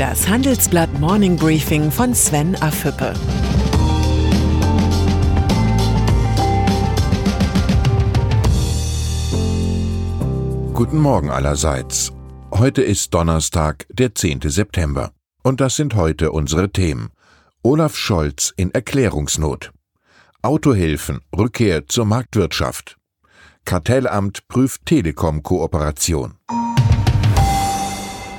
Das Handelsblatt Morning Briefing von Sven Afüppe. Guten Morgen allerseits. Heute ist Donnerstag, der 10. September. Und das sind heute unsere Themen. Olaf Scholz in Erklärungsnot. Autohilfen, Rückkehr zur Marktwirtschaft. Kartellamt prüft Telekom-Kooperation.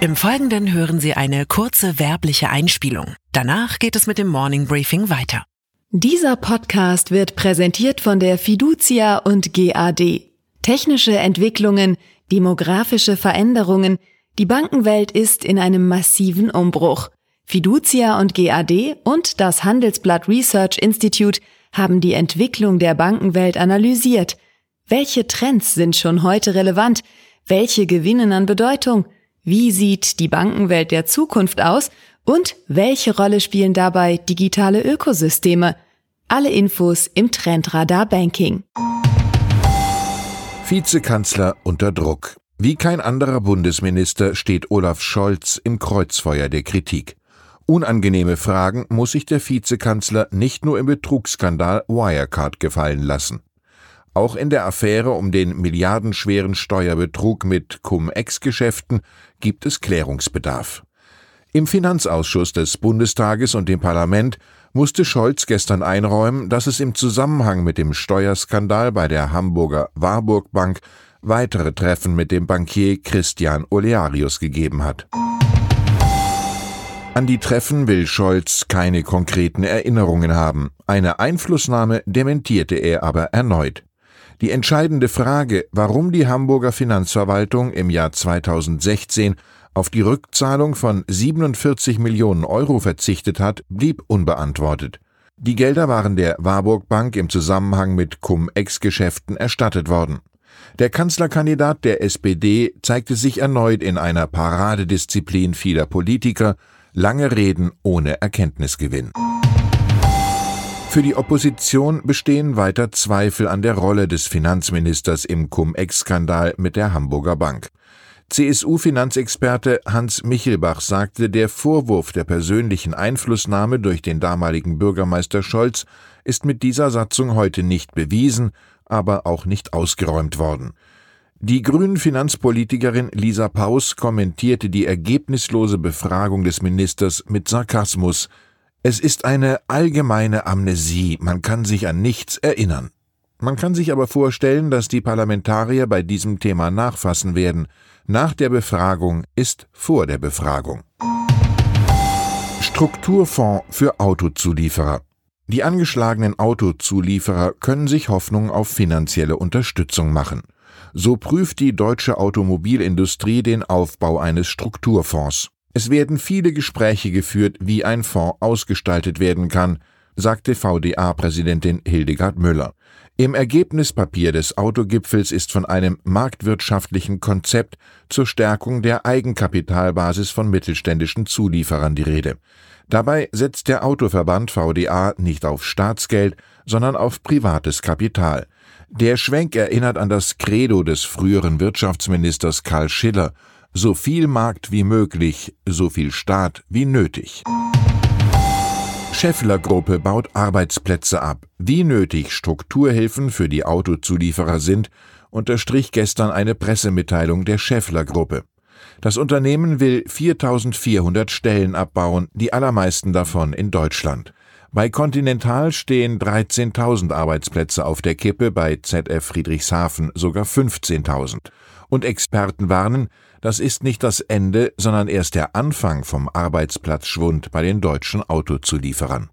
Im Folgenden hören Sie eine kurze werbliche Einspielung. Danach geht es mit dem Morning Briefing weiter. Dieser Podcast wird präsentiert von der Fiducia und GAD. Technische Entwicklungen, demografische Veränderungen, die Bankenwelt ist in einem massiven Umbruch. Fiducia und GAD und das Handelsblatt Research Institute haben die Entwicklung der Bankenwelt analysiert. Welche Trends sind schon heute relevant? Welche gewinnen an Bedeutung? Wie sieht die Bankenwelt der Zukunft aus? Und welche Rolle spielen dabei digitale Ökosysteme? Alle Infos im Trendradar Banking. Vizekanzler unter Druck. Wie kein anderer Bundesminister steht Olaf Scholz im Kreuzfeuer der Kritik. Unangenehme Fragen muss sich der Vizekanzler nicht nur im Betrugsskandal Wirecard gefallen lassen. Auch in der Affäre um den milliardenschweren Steuerbetrug mit Cum-Ex-Geschäften gibt es Klärungsbedarf. Im Finanzausschuss des Bundestages und dem Parlament musste Scholz gestern einräumen, dass es im Zusammenhang mit dem Steuerskandal bei der Hamburger Warburg Bank weitere Treffen mit dem Bankier Christian Olearius gegeben hat. An die Treffen will Scholz keine konkreten Erinnerungen haben. Eine Einflussnahme dementierte er aber erneut. Die entscheidende Frage, warum die Hamburger Finanzverwaltung im Jahr 2016 auf die Rückzahlung von 47 Millionen Euro verzichtet hat, blieb unbeantwortet. Die Gelder waren der Warburg Bank im Zusammenhang mit Cum-Ex-Geschäften erstattet worden. Der Kanzlerkandidat der SPD zeigte sich erneut in einer Paradedisziplin vieler Politiker, lange Reden ohne Erkenntnisgewinn. Für die Opposition bestehen weiter Zweifel an der Rolle des Finanzministers im Cum-Ex-Skandal mit der Hamburger Bank. CSU-Finanzexperte Hans Michelbach sagte, der Vorwurf der persönlichen Einflussnahme durch den damaligen Bürgermeister Scholz ist mit dieser Satzung heute nicht bewiesen, aber auch nicht ausgeräumt worden. Die grünen Finanzpolitikerin Lisa Paus kommentierte die ergebnislose Befragung des Ministers mit Sarkasmus, es ist eine allgemeine Amnesie, man kann sich an nichts erinnern. Man kann sich aber vorstellen, dass die Parlamentarier bei diesem Thema nachfassen werden. Nach der Befragung ist vor der Befragung. Strukturfonds für Autozulieferer. Die angeschlagenen Autozulieferer können sich Hoffnung auf finanzielle Unterstützung machen. So prüft die deutsche Automobilindustrie den Aufbau eines Strukturfonds. Es werden viele Gespräche geführt, wie ein Fonds ausgestaltet werden kann, sagte VDA-Präsidentin Hildegard Müller. Im Ergebnispapier des Autogipfels ist von einem marktwirtschaftlichen Konzept zur Stärkung der Eigenkapitalbasis von mittelständischen Zulieferern die Rede. Dabei setzt der Autoverband VDA nicht auf Staatsgeld, sondern auf privates Kapital. Der Schwenk erinnert an das Credo des früheren Wirtschaftsministers Karl Schiller so viel Markt wie möglich, so viel Staat wie nötig. Scheffler Gruppe baut Arbeitsplätze ab. Wie nötig Strukturhilfen für die Autozulieferer sind, unterstrich gestern eine Pressemitteilung der Scheffler Gruppe. Das Unternehmen will 4400 Stellen abbauen, die allermeisten davon in Deutschland. Bei Continental stehen 13.000 Arbeitsplätze auf der Kippe, bei ZF Friedrichshafen sogar 15.000. Und Experten warnen, das ist nicht das Ende, sondern erst der Anfang vom Arbeitsplatzschwund bei den deutschen Autozulieferern.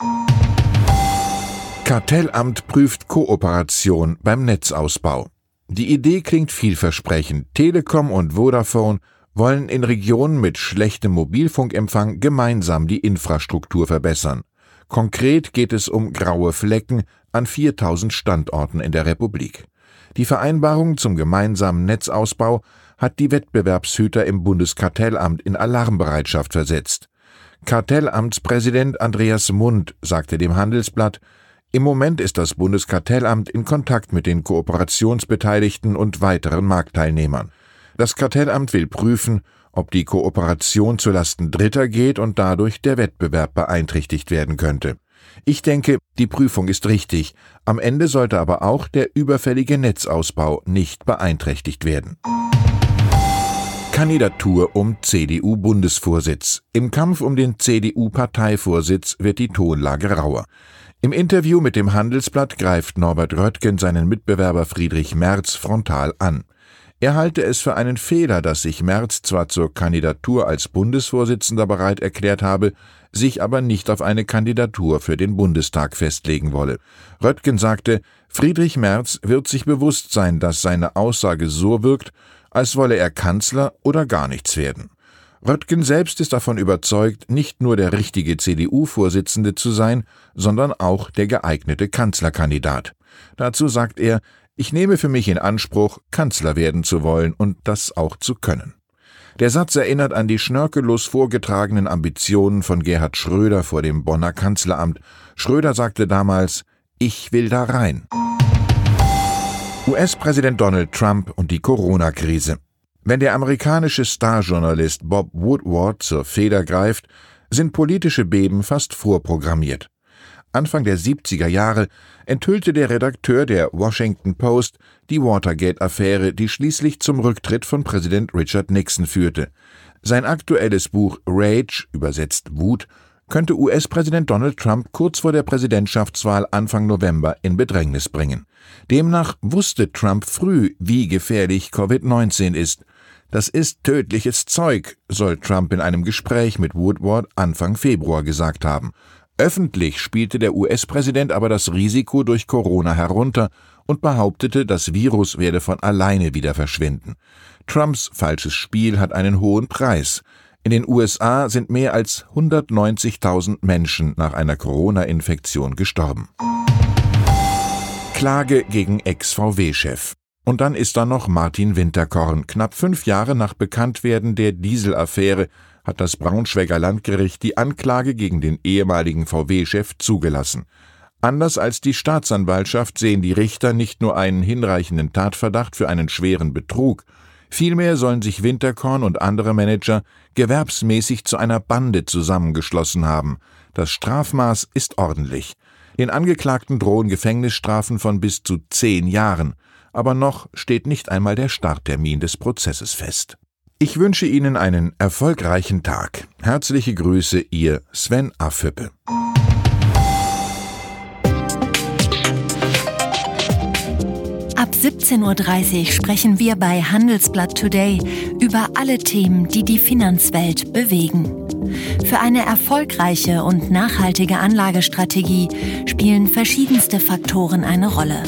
Kartellamt prüft Kooperation beim Netzausbau. Die Idee klingt vielversprechend. Telekom und Vodafone wollen in Regionen mit schlechtem Mobilfunkempfang gemeinsam die Infrastruktur verbessern. Konkret geht es um graue Flecken an 4000 Standorten in der Republik. Die Vereinbarung zum gemeinsamen Netzausbau hat die Wettbewerbshüter im Bundeskartellamt in Alarmbereitschaft versetzt. Kartellamtspräsident Andreas Mund sagte dem Handelsblatt, im Moment ist das Bundeskartellamt in Kontakt mit den Kooperationsbeteiligten und weiteren Marktteilnehmern. Das Kartellamt will prüfen, ob die Kooperation zulasten Dritter geht und dadurch der Wettbewerb beeinträchtigt werden könnte. Ich denke, die Prüfung ist richtig. Am Ende sollte aber auch der überfällige Netzausbau nicht beeinträchtigt werden. Kandidatur um CDU-Bundesvorsitz. Im Kampf um den CDU-Parteivorsitz wird die Tonlage rauer. Im Interview mit dem Handelsblatt greift Norbert Röttgen seinen Mitbewerber Friedrich Merz frontal an. Er halte es für einen Fehler, dass sich Merz zwar zur Kandidatur als Bundesvorsitzender bereit erklärt habe, sich aber nicht auf eine Kandidatur für den Bundestag festlegen wolle. Röttgen sagte, Friedrich Merz wird sich bewusst sein, dass seine Aussage so wirkt, als wolle er Kanzler oder gar nichts werden. Röttgen selbst ist davon überzeugt, nicht nur der richtige CDU-Vorsitzende zu sein, sondern auch der geeignete Kanzlerkandidat. Dazu sagt er, ich nehme für mich in Anspruch, Kanzler werden zu wollen und das auch zu können. Der Satz erinnert an die schnörkellos vorgetragenen Ambitionen von Gerhard Schröder vor dem Bonner Kanzleramt. Schröder sagte damals, ich will da rein. US-Präsident Donald Trump und die Corona-Krise. Wenn der amerikanische Starjournalist Bob Woodward zur Feder greift, sind politische Beben fast vorprogrammiert. Anfang der 70er Jahre enthüllte der Redakteur der Washington Post die Watergate-Affäre, die schließlich zum Rücktritt von Präsident Richard Nixon führte. Sein aktuelles Buch Rage, übersetzt Wut, könnte US-Präsident Donald Trump kurz vor der Präsidentschaftswahl Anfang November in Bedrängnis bringen. Demnach wusste Trump früh, wie gefährlich Covid-19 ist. Das ist tödliches Zeug, soll Trump in einem Gespräch mit Woodward Anfang Februar gesagt haben. Öffentlich spielte der US-Präsident aber das Risiko durch Corona herunter und behauptete, das Virus werde von alleine wieder verschwinden. Trumps falsches Spiel hat einen hohen Preis. In den USA sind mehr als 190.000 Menschen nach einer Corona-Infektion gestorben. Klage gegen Ex-VW-Chef. Und dann ist da noch Martin Winterkorn. Knapp fünf Jahre nach Bekanntwerden der Dieselaffäre hat das Braunschweiger Landgericht die Anklage gegen den ehemaligen VW-Chef zugelassen. Anders als die Staatsanwaltschaft sehen die Richter nicht nur einen hinreichenden Tatverdacht für einen schweren Betrug, vielmehr sollen sich Winterkorn und andere Manager gewerbsmäßig zu einer Bande zusammengeschlossen haben. Das Strafmaß ist ordentlich. Den Angeklagten drohen Gefängnisstrafen von bis zu zehn Jahren aber noch steht nicht einmal der Starttermin des Prozesses fest. Ich wünsche Ihnen einen erfolgreichen Tag. Herzliche Grüße, Ihr Sven Affüppe. Ab 17.30 Uhr sprechen wir bei Handelsblatt Today über alle Themen, die die Finanzwelt bewegen. Für eine erfolgreiche und nachhaltige Anlagestrategie spielen verschiedenste Faktoren eine Rolle.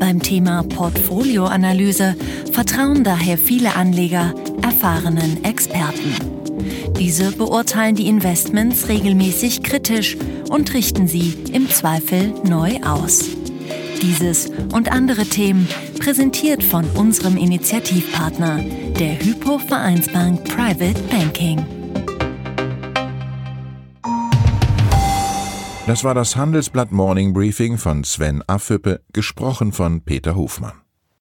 Beim Thema Portfolioanalyse vertrauen daher viele Anleger erfahrenen Experten. Diese beurteilen die Investments regelmäßig kritisch und richten sie im Zweifel neu aus. Dieses und andere Themen präsentiert von unserem Initiativpartner, der Hypo Vereinsbank Private Banking. Das war das Handelsblatt Morning Briefing von Sven Affüppe, gesprochen von Peter Hofmann.